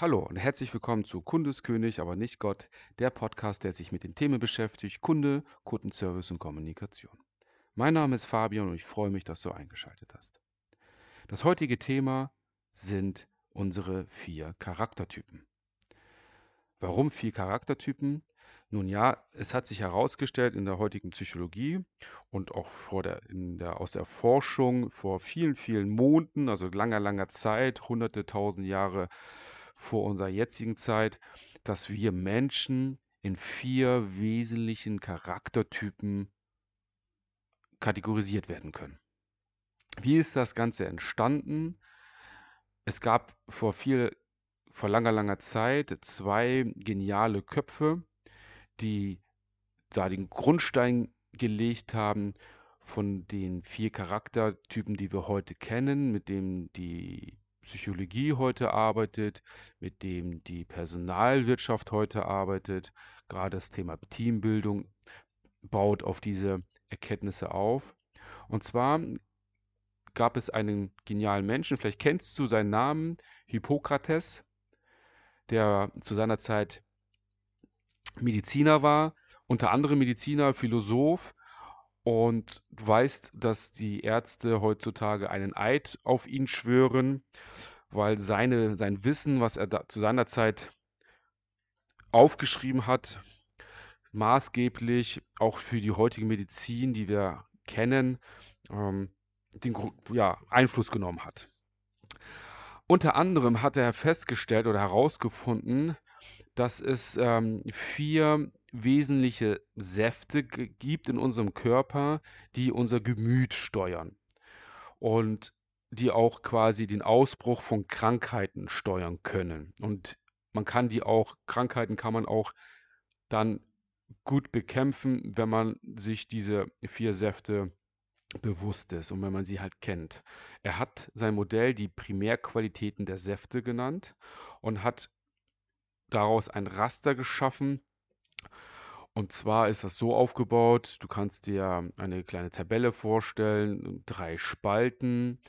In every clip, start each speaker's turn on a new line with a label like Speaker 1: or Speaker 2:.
Speaker 1: Hallo und herzlich willkommen zu Kundeskönig, aber nicht Gott, der Podcast, der sich mit den Themen beschäftigt, Kunde, Kundenservice und Kommunikation. Mein Name ist Fabian und ich freue mich, dass du eingeschaltet hast. Das heutige Thema sind unsere vier Charaktertypen. Warum vier Charaktertypen? Nun ja, es hat sich herausgestellt in der heutigen Psychologie und auch der, der, aus der Forschung vor vielen, vielen Monaten, also langer, langer Zeit, hunderte, tausend Jahre vor unserer jetzigen Zeit, dass wir Menschen in vier wesentlichen Charaktertypen kategorisiert werden können. Wie ist das Ganze entstanden? Es gab vor viel, vor langer, langer Zeit zwei geniale Köpfe, die da den Grundstein gelegt haben von den vier Charaktertypen, die wir heute kennen, mit denen die Psychologie heute arbeitet, mit dem die Personalwirtschaft heute arbeitet. Gerade das Thema Teambildung baut auf diese Erkenntnisse auf. Und zwar gab es einen genialen Menschen, vielleicht kennst du seinen Namen, Hippokrates, der zu seiner Zeit Mediziner war, unter anderem Mediziner, Philosoph. Und du weißt, dass die Ärzte heutzutage einen Eid auf ihn schwören, weil seine, sein Wissen, was er da, zu seiner Zeit aufgeschrieben hat, maßgeblich auch für die heutige Medizin, die wir kennen, ähm, den ja, Einfluss genommen hat. Unter anderem hat er festgestellt oder herausgefunden, dass es ähm, vier wesentliche Säfte gibt in unserem Körper, die unser Gemüt steuern und die auch quasi den Ausbruch von Krankheiten steuern können. Und man kann die auch, Krankheiten kann man auch dann gut bekämpfen, wenn man sich diese vier Säfte bewusst ist und wenn man sie halt kennt. Er hat sein Modell die Primärqualitäten der Säfte genannt und hat daraus ein Raster geschaffen. Und zwar ist das so aufgebaut, du kannst dir eine kleine Tabelle vorstellen, drei Spalten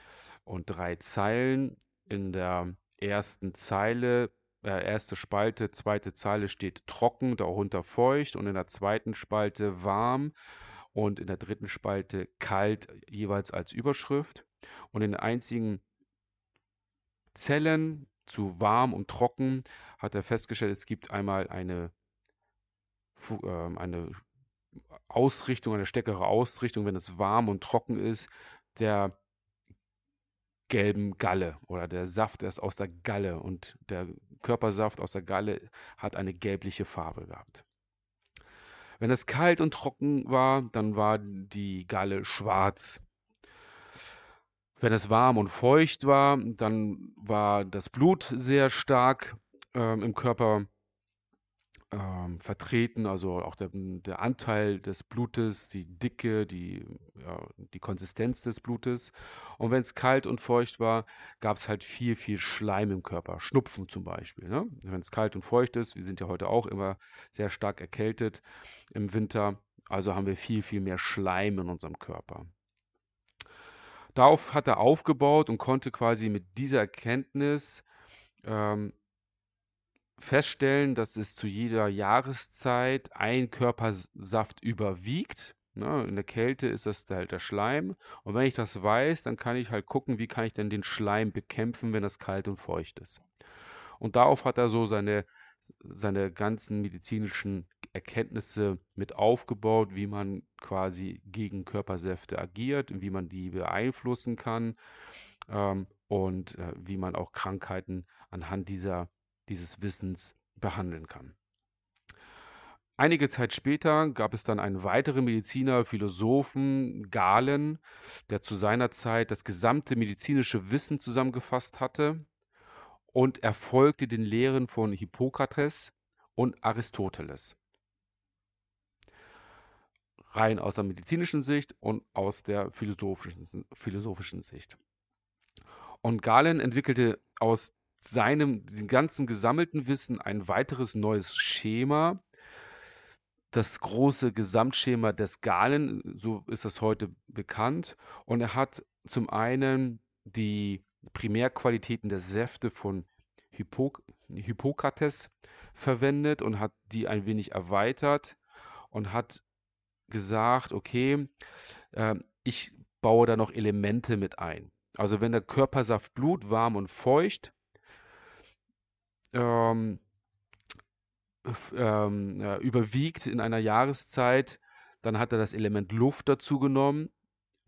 Speaker 1: und drei Zeilen. In der ersten Zeile äh, erste Spalte, zweite Zeile steht trocken, darunter feucht und in der zweiten Spalte warm und in der dritten Spalte kalt jeweils als Überschrift. Und in den einzigen Zellen zu warm und trocken hat er festgestellt, es gibt einmal eine, eine Ausrichtung, eine stärkere Ausrichtung, wenn es warm und trocken ist, der gelben Galle oder der Saft ist aus der Galle und der Körpersaft aus der Galle hat eine gelbliche Farbe gehabt. Wenn es kalt und trocken war, dann war die Galle schwarz. Wenn es warm und feucht war, dann war das Blut sehr stark ähm, im Körper ähm, vertreten, also auch der, der, Anteil des Blutes, die Dicke, die, ja, die Konsistenz des Blutes. Und wenn es kalt und feucht war, gab es halt viel, viel Schleim im Körper, Schnupfen zum Beispiel. Ne? Wenn es kalt und feucht ist, wir sind ja heute auch immer sehr stark erkältet im Winter, also haben wir viel, viel mehr Schleim in unserem Körper. Darauf hat er aufgebaut und konnte quasi mit dieser Erkenntnis ähm, feststellen, dass es zu jeder Jahreszeit ein Körpersaft überwiegt. Ne? In der Kälte ist das halt der Schleim. Und wenn ich das weiß, dann kann ich halt gucken, wie kann ich denn den Schleim bekämpfen, wenn es kalt und feucht ist. Und darauf hat er so seine, seine ganzen medizinischen Erkenntnisse mit aufgebaut, wie man quasi gegen Körpersäfte agiert, wie man die beeinflussen kann ähm, und äh, wie man auch Krankheiten anhand dieser dieses Wissens behandeln kann. Einige Zeit später gab es dann einen weiteren Mediziner, Philosophen, Galen, der zu seiner Zeit das gesamte medizinische Wissen zusammengefasst hatte und er folgte den Lehren von Hippokrates und Aristoteles. Rein aus der medizinischen Sicht und aus der philosophischen, philosophischen Sicht. Und Galen entwickelte aus seinem dem ganzen gesammelten Wissen ein weiteres neues Schema, das große Gesamtschema des Galen, so ist das heute bekannt. Und er hat zum einen die Primärqualitäten der Säfte von Hippok Hippokrates verwendet und hat die ein wenig erweitert und hat gesagt, okay, äh, ich baue da noch Elemente mit ein. Also wenn der Körpersaft Blut warm und feucht ähm, ähm, äh, überwiegt in einer Jahreszeit, dann hat er das Element Luft dazu genommen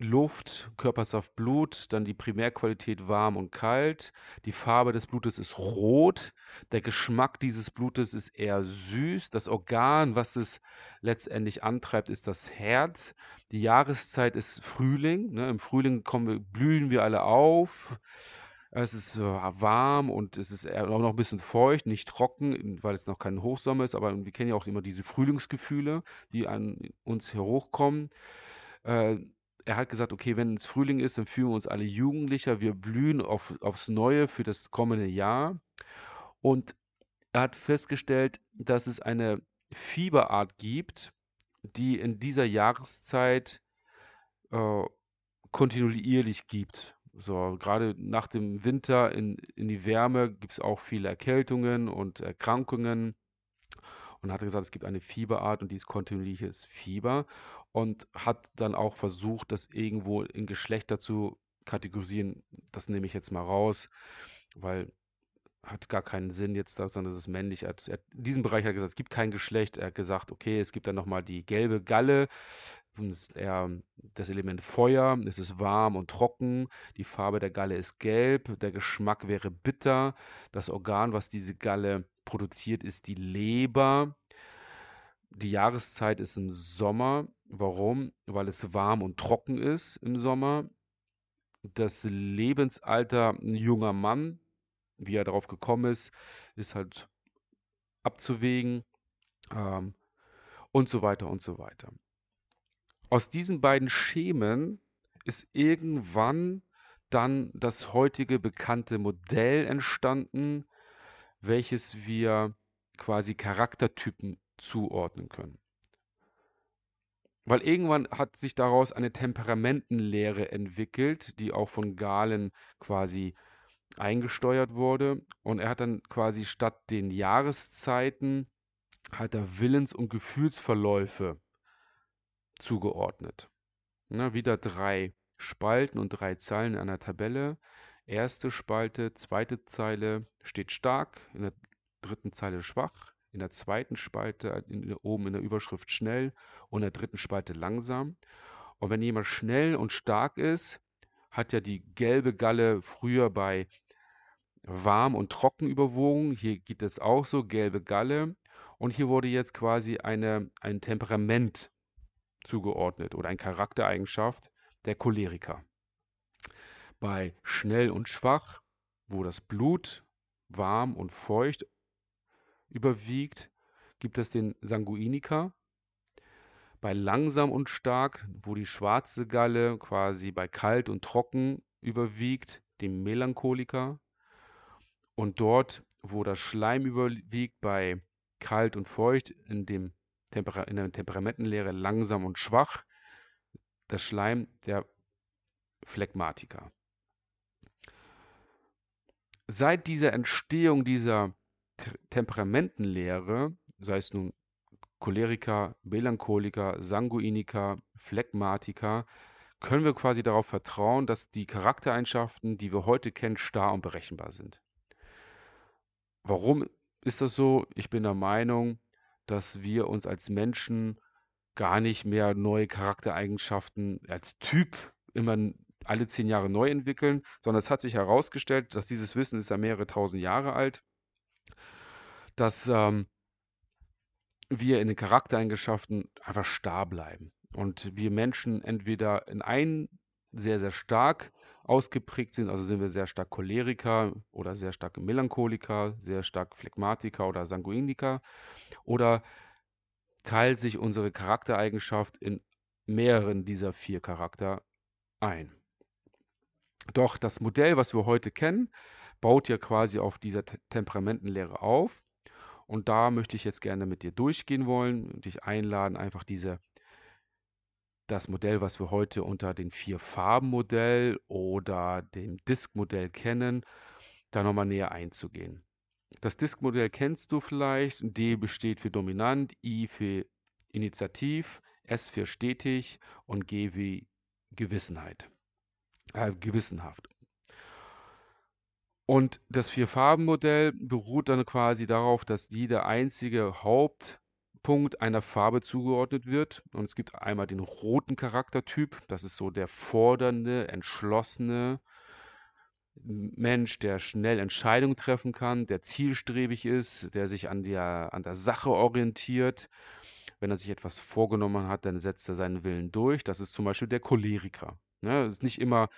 Speaker 1: Luft, Körpersaft, Blut, dann die Primärqualität warm und kalt. Die Farbe des Blutes ist rot. Der Geschmack dieses Blutes ist eher süß. Das Organ, was es letztendlich antreibt, ist das Herz. Die Jahreszeit ist Frühling. Ne? Im Frühling wir, blühen wir alle auf. Es ist äh, warm und es ist auch noch ein bisschen feucht, nicht trocken, weil es noch kein Hochsommer ist, aber wir kennen ja auch immer diese Frühlingsgefühle, die an uns hochkommen. Äh, er hat gesagt, okay, wenn es Frühling ist, dann fühlen wir uns alle jugendlicher, wir blühen auf, aufs Neue für das kommende Jahr. Und er hat festgestellt, dass es eine Fieberart gibt, die in dieser Jahreszeit äh, kontinuierlich gibt. So, gerade nach dem Winter in, in die Wärme gibt es auch viele Erkältungen und Erkrankungen. Und hat gesagt, es gibt eine Fieberart und die ist kontinuierliches Fieber und hat dann auch versucht, das irgendwo in Geschlechter zu kategorisieren. Das nehme ich jetzt mal raus, weil hat gar keinen Sinn jetzt, sondern das ist männlich. Er hat, er, in diesem Bereich hat er gesagt, es gibt kein Geschlecht. Er hat gesagt, okay, es gibt dann nochmal die gelbe Galle. Das eher das Element Feuer. Es ist warm und trocken. Die Farbe der Galle ist gelb. Der Geschmack wäre bitter. Das Organ, was diese Galle produziert, ist die Leber. Die Jahreszeit ist im Sommer. Warum? Weil es warm und trocken ist im Sommer. Das Lebensalter ein junger Mann, wie er darauf gekommen ist, ist halt abzuwägen ähm, und so weiter und so weiter. Aus diesen beiden Schemen ist irgendwann dann das heutige bekannte Modell entstanden, welches wir quasi Charaktertypen zuordnen können. Weil irgendwann hat sich daraus eine Temperamentenlehre entwickelt, die auch von Galen quasi eingesteuert wurde. Und er hat dann quasi statt den Jahreszeiten hat er Willens- und Gefühlsverläufe zugeordnet. Na, wieder drei Spalten und drei Zeilen in einer Tabelle. Erste Spalte, zweite Zeile steht stark, in der dritten Zeile schwach, in der zweiten Spalte in, oben in der Überschrift schnell und in der dritten Spalte langsam. Und wenn jemand schnell und stark ist, hat ja die gelbe Galle früher bei warm und trocken überwogen. Hier geht es auch so, gelbe Galle. Und hier wurde jetzt quasi eine, ein Temperament zugeordnet oder eine Charaktereigenschaft der Choleriker. Bei schnell und schwach, wo das Blut warm und feucht überwiegt, gibt es den Sanguiniker. Bei langsam und stark, wo die schwarze Galle quasi bei kalt und trocken überwiegt, den Melancholiker. Und dort, wo das Schleim überwiegt, bei kalt und feucht, in, dem Temper in der Temperamentenlehre langsam und schwach, das Schleim der Phlegmatiker. Seit dieser Entstehung dieser Temperamentenlehre, sei es nun Choleriker, Melancholiker, Sanguiniker, Phlegmatiker, können wir quasi darauf vertrauen, dass die Charaktereigenschaften, die wir heute kennen, starr und berechenbar sind. Warum ist das so? Ich bin der Meinung, dass wir uns als Menschen gar nicht mehr neue Charaktereigenschaften als Typ immer alle zehn Jahre neu entwickeln, sondern es hat sich herausgestellt, dass dieses Wissen ist ja mehrere tausend Jahre alt dass ähm, wir in den Charaktereigenschaften einfach starr bleiben. Und wir Menschen entweder in einen sehr, sehr stark ausgeprägt sind, also sind wir sehr stark Choleriker oder sehr stark Melancholiker, sehr stark Phlegmatiker oder Sanguiniker, oder teilt sich unsere Charaktereigenschaft in mehreren dieser vier Charakter ein. Doch das Modell, was wir heute kennen, baut ja quasi auf dieser Temperamentenlehre auf. Und da möchte ich jetzt gerne mit dir durchgehen wollen und dich einladen, einfach diese, das Modell, was wir heute unter den vier Farben Modell oder dem Disk Modell kennen, da nochmal näher einzugehen. Das Diskmodell kennst du vielleicht. D besteht für dominant, I für Initiativ, S für stetig und G wie Gewissenheit. Äh, gewissenhaft. Und das Vier-Farben-Modell beruht dann quasi darauf, dass jeder einzige Hauptpunkt einer Farbe zugeordnet wird. Und es gibt einmal den roten Charaktertyp, das ist so der fordernde, entschlossene Mensch, der schnell Entscheidungen treffen kann, der zielstrebig ist, der sich an der, an der Sache orientiert. Wenn er sich etwas vorgenommen hat, dann setzt er seinen Willen durch. Das ist zum Beispiel der Choleriker. Ne? Das ist nicht immer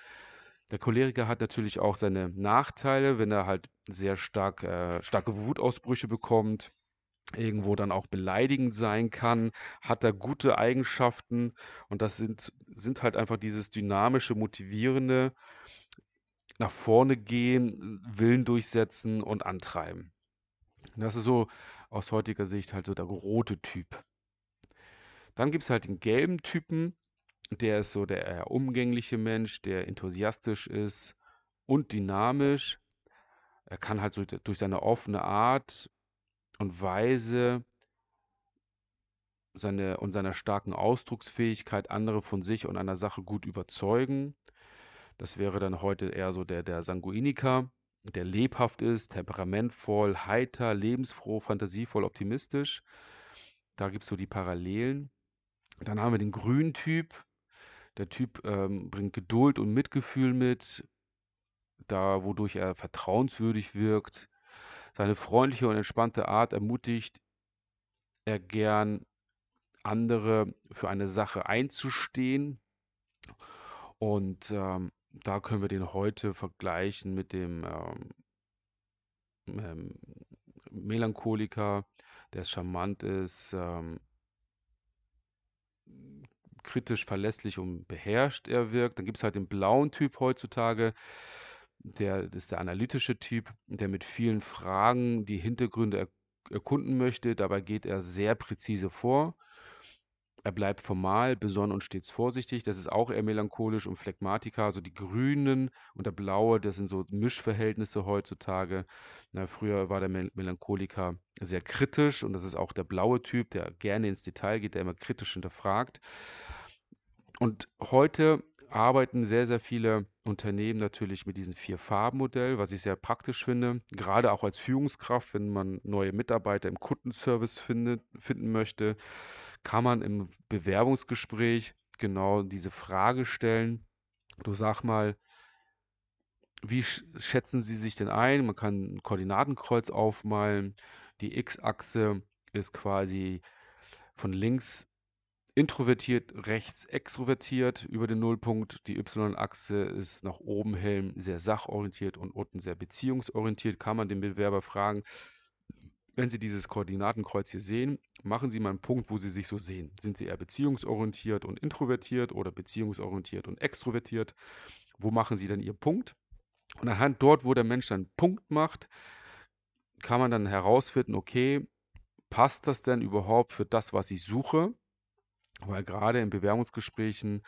Speaker 1: der Choleriker hat natürlich auch seine Nachteile, wenn er halt sehr stark, äh, starke Wutausbrüche bekommt, irgendwo dann auch beleidigend sein kann, hat er gute Eigenschaften und das sind, sind halt einfach dieses dynamische, motivierende, nach vorne gehen, Willen durchsetzen und antreiben. Das ist so aus heutiger Sicht halt so der rote Typ. Dann gibt es halt den gelben Typen, der ist so der eher umgängliche Mensch, der enthusiastisch ist und dynamisch. Er kann halt so durch seine offene Art und Weise seine, und seiner starken Ausdrucksfähigkeit andere von sich und einer Sache gut überzeugen. Das wäre dann heute eher so der, der Sanguiniker, der lebhaft ist, temperamentvoll, heiter, lebensfroh, fantasievoll, optimistisch. Da gibt es so die Parallelen. Dann haben wir den Grüntyp, der Typ ähm, bringt Geduld und Mitgefühl mit, da wodurch er vertrauenswürdig wirkt. Seine freundliche und entspannte Art ermutigt er gern, andere für eine Sache einzustehen. Und ähm, da können wir den heute vergleichen mit dem ähm, ähm, Melancholiker, der charmant ist, ähm, kritisch, verlässlich und beherrscht er wirkt. Dann gibt es halt den blauen Typ heutzutage, der ist der analytische Typ, der mit vielen Fragen die Hintergründe er erkunden möchte. Dabei geht er sehr präzise vor. Er bleibt formal, besonnen und stets vorsichtig. Das ist auch eher melancholisch und Phlegmatiker. Also die Grünen und der Blaue, das sind so Mischverhältnisse heutzutage. Na, früher war der Mel Melancholiker sehr kritisch und das ist auch der blaue Typ, der gerne ins Detail geht, der immer kritisch hinterfragt. Und heute arbeiten sehr, sehr viele Unternehmen natürlich mit diesem Vier-Farben-Modell, was ich sehr praktisch finde, gerade auch als Führungskraft, wenn man neue Mitarbeiter im Kundenservice findet, finden möchte, kann man im Bewerbungsgespräch genau diese Frage stellen. Du sag mal, wie schätzen Sie sich denn ein? Man kann ein Koordinatenkreuz aufmalen. Die X-Achse ist quasi von links introvertiert, rechts extrovertiert über den Nullpunkt. Die Y-Achse ist nach oben hell sehr sachorientiert und unten sehr beziehungsorientiert. Kann man den Bewerber fragen, wenn Sie dieses Koordinatenkreuz hier sehen, machen Sie mal einen Punkt, wo Sie sich so sehen. Sind Sie eher beziehungsorientiert und introvertiert oder beziehungsorientiert und extrovertiert? Wo machen Sie dann Ihren Punkt? Und anhand dort, wo der Mensch dann Punkt macht, kann man dann herausfinden, okay, passt das denn überhaupt für das, was ich suche? Weil gerade in Bewerbungsgesprächen,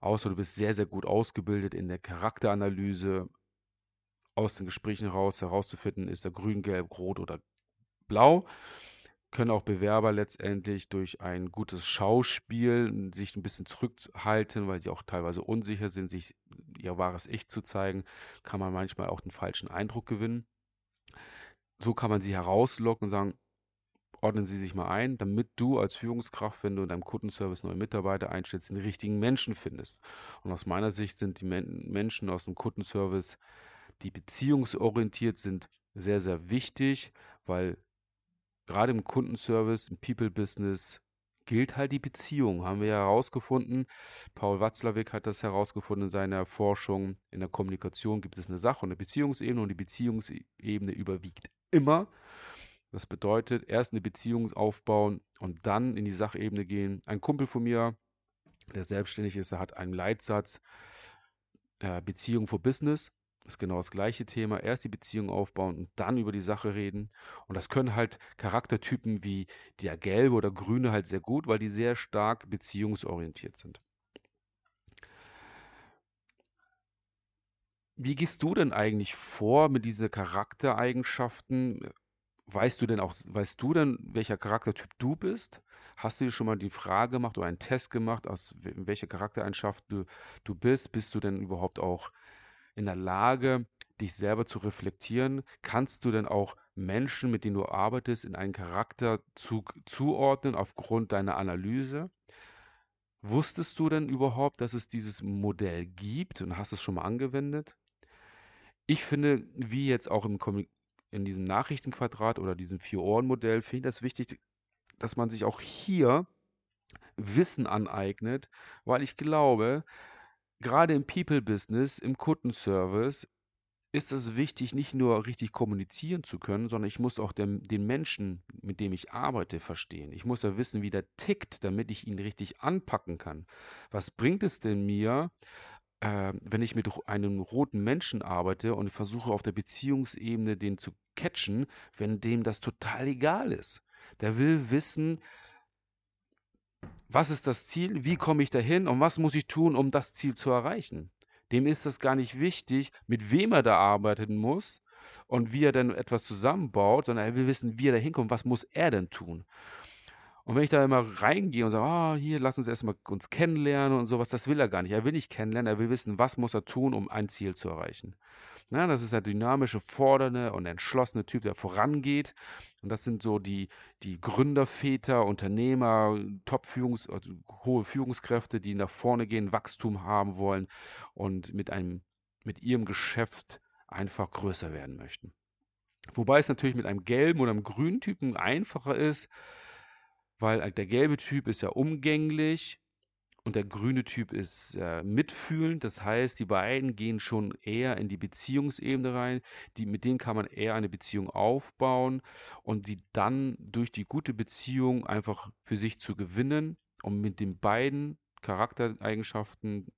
Speaker 1: außer du bist sehr, sehr gut ausgebildet in der Charakteranalyse, aus den Gesprächen heraus herauszufinden, ist er grün, gelb, rot oder blau, können auch Bewerber letztendlich durch ein gutes Schauspiel sich ein bisschen zurückhalten, weil sie auch teilweise unsicher sind, sich ihr wahres Ich zu zeigen, kann man manchmal auch den falschen Eindruck gewinnen. So kann man sie herauslocken und sagen, ordnen Sie sich mal ein, damit du als Führungskraft, wenn du in deinem Kundenservice neue Mitarbeiter einstellst, den richtigen Menschen findest. Und aus meiner Sicht sind die Menschen aus dem Kundenservice, die beziehungsorientiert sind, sehr, sehr wichtig, weil gerade im Kundenservice, im People-Business gilt halt die Beziehung, haben wir ja herausgefunden. Paul Watzlawick hat das herausgefunden in seiner Forschung. In der Kommunikation gibt es eine Sache und eine Beziehungsebene und die Beziehungsebene überwiegt immer. Das bedeutet, erst eine Beziehung aufbauen und dann in die Sachebene gehen. Ein Kumpel von mir, der selbstständig ist, der hat einen Leitsatz, äh, Beziehung for Business. Ist genau das gleiche Thema. Erst die Beziehung aufbauen und dann über die Sache reden. Und das können halt Charaktertypen wie der Gelbe oder Grüne halt sehr gut, weil die sehr stark beziehungsorientiert sind. Wie gehst du denn eigentlich vor mit diesen Charaktereigenschaften? Weißt du denn auch, weißt du denn, welcher Charaktertyp du bist? Hast du dir schon mal die Frage gemacht oder einen Test gemacht, aus welcher Charaktereigenschaft du, du bist? Bist du denn überhaupt auch in der Lage, dich selber zu reflektieren? Kannst du denn auch Menschen, mit denen du arbeitest, in einen Charakterzug zuordnen aufgrund deiner Analyse? Wusstest du denn überhaupt, dass es dieses Modell gibt und hast es schon mal angewendet? Ich finde, wie jetzt auch im in diesem Nachrichtenquadrat oder diesem Vier-Ohren-Modell, finde ich das wichtig, dass man sich auch hier Wissen aneignet, weil ich glaube, gerade im People-Business, im Kundenservice, ist es wichtig, nicht nur richtig kommunizieren zu können, sondern ich muss auch den, den, Menschen, mit dem ich arbeite, verstehen. Ich muss ja wissen, wie der tickt, damit ich ihn richtig anpacken kann. Was bringt es denn mir, äh, wenn ich mit einem roten Menschen arbeite und versuche auf der Beziehungsebene den zu catchen, wenn dem das total egal ist? Der will wissen, was ist das Ziel, wie komme ich dahin und was muss ich tun, um das Ziel zu erreichen. Dem ist das gar nicht wichtig, mit wem er da arbeiten muss und wie er dann etwas zusammenbaut, sondern er will wissen, wie er da hinkommt, was muss er denn tun. Und wenn ich da immer reingehe und sage, oh, hier, lass uns erstmal uns kennenlernen und sowas, das will er gar nicht. Er will nicht kennenlernen, er will wissen, was muss er tun, um ein Ziel zu erreichen. Na, das ist der dynamische, fordernde und entschlossene Typ, der vorangeht. Und das sind so die, die Gründerväter, Unternehmer, Top-Führungs-, also hohe Führungskräfte, die nach vorne gehen, Wachstum haben wollen und mit einem, mit ihrem Geschäft einfach größer werden möchten. Wobei es natürlich mit einem gelben oder einem grünen Typen einfacher ist, weil der gelbe Typ ist ja umgänglich und der grüne Typ ist äh, mitfühlend. Das heißt, die beiden gehen schon eher in die Beziehungsebene rein. Die, mit denen kann man eher eine Beziehung aufbauen und sie dann durch die gute Beziehung einfach für sich zu gewinnen und mit den beiden Charaktereigenschaften,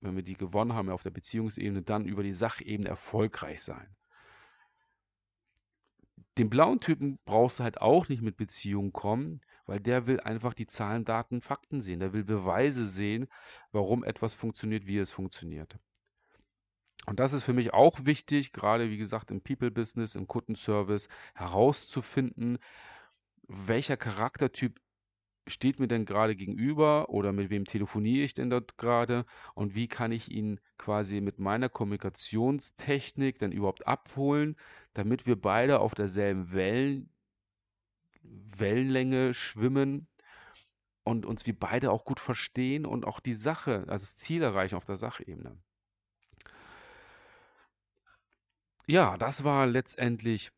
Speaker 1: wenn wir die gewonnen haben auf der Beziehungsebene, dann über die Sachebene erfolgreich sein. Den blauen Typen brauchst du halt auch nicht mit Beziehung kommen, weil der will einfach die Zahlen, Daten, Fakten sehen. Der will Beweise sehen, warum etwas funktioniert, wie es funktioniert. Und das ist für mich auch wichtig, gerade wie gesagt im People-Business, im Kundenservice, herauszufinden, welcher Charaktertyp steht mir denn gerade gegenüber oder mit wem telefoniere ich denn dort gerade und wie kann ich ihn quasi mit meiner Kommunikationstechnik dann überhaupt abholen, damit wir beide auf derselben Wellen, Wellenlänge schwimmen und uns wir beide auch gut verstehen und auch die Sache, also das Ziel erreichen auf der Sachebene. Ja, das war letztendlich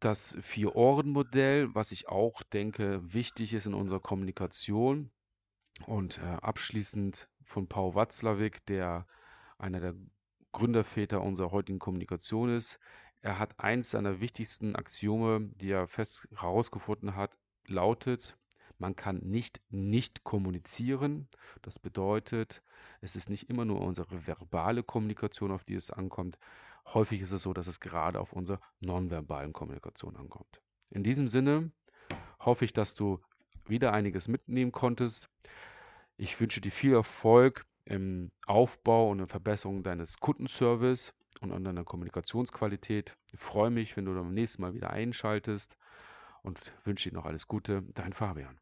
Speaker 1: das Vier-Ohren-Modell, was ich auch denke, wichtig ist in unserer Kommunikation. Und äh, abschließend von Paul Watzlawick, der einer der Gründerväter unserer heutigen Kommunikation ist. Er hat eins seiner wichtigsten Axiome, die er fest herausgefunden hat, lautet, man kann nicht nicht kommunizieren. Das bedeutet, es ist nicht immer nur unsere verbale Kommunikation, auf die es ankommt. Häufig ist es so, dass es gerade auf unsere nonverbalen Kommunikation ankommt. In diesem Sinne hoffe ich, dass du wieder einiges mitnehmen konntest. Ich wünsche dir viel Erfolg im Aufbau und in der Verbesserung deines Kundenservice und an deiner Kommunikationsqualität. Ich freue mich, wenn du beim nächsten Mal wieder einschaltest und wünsche dir noch alles Gute. Dein Fabian.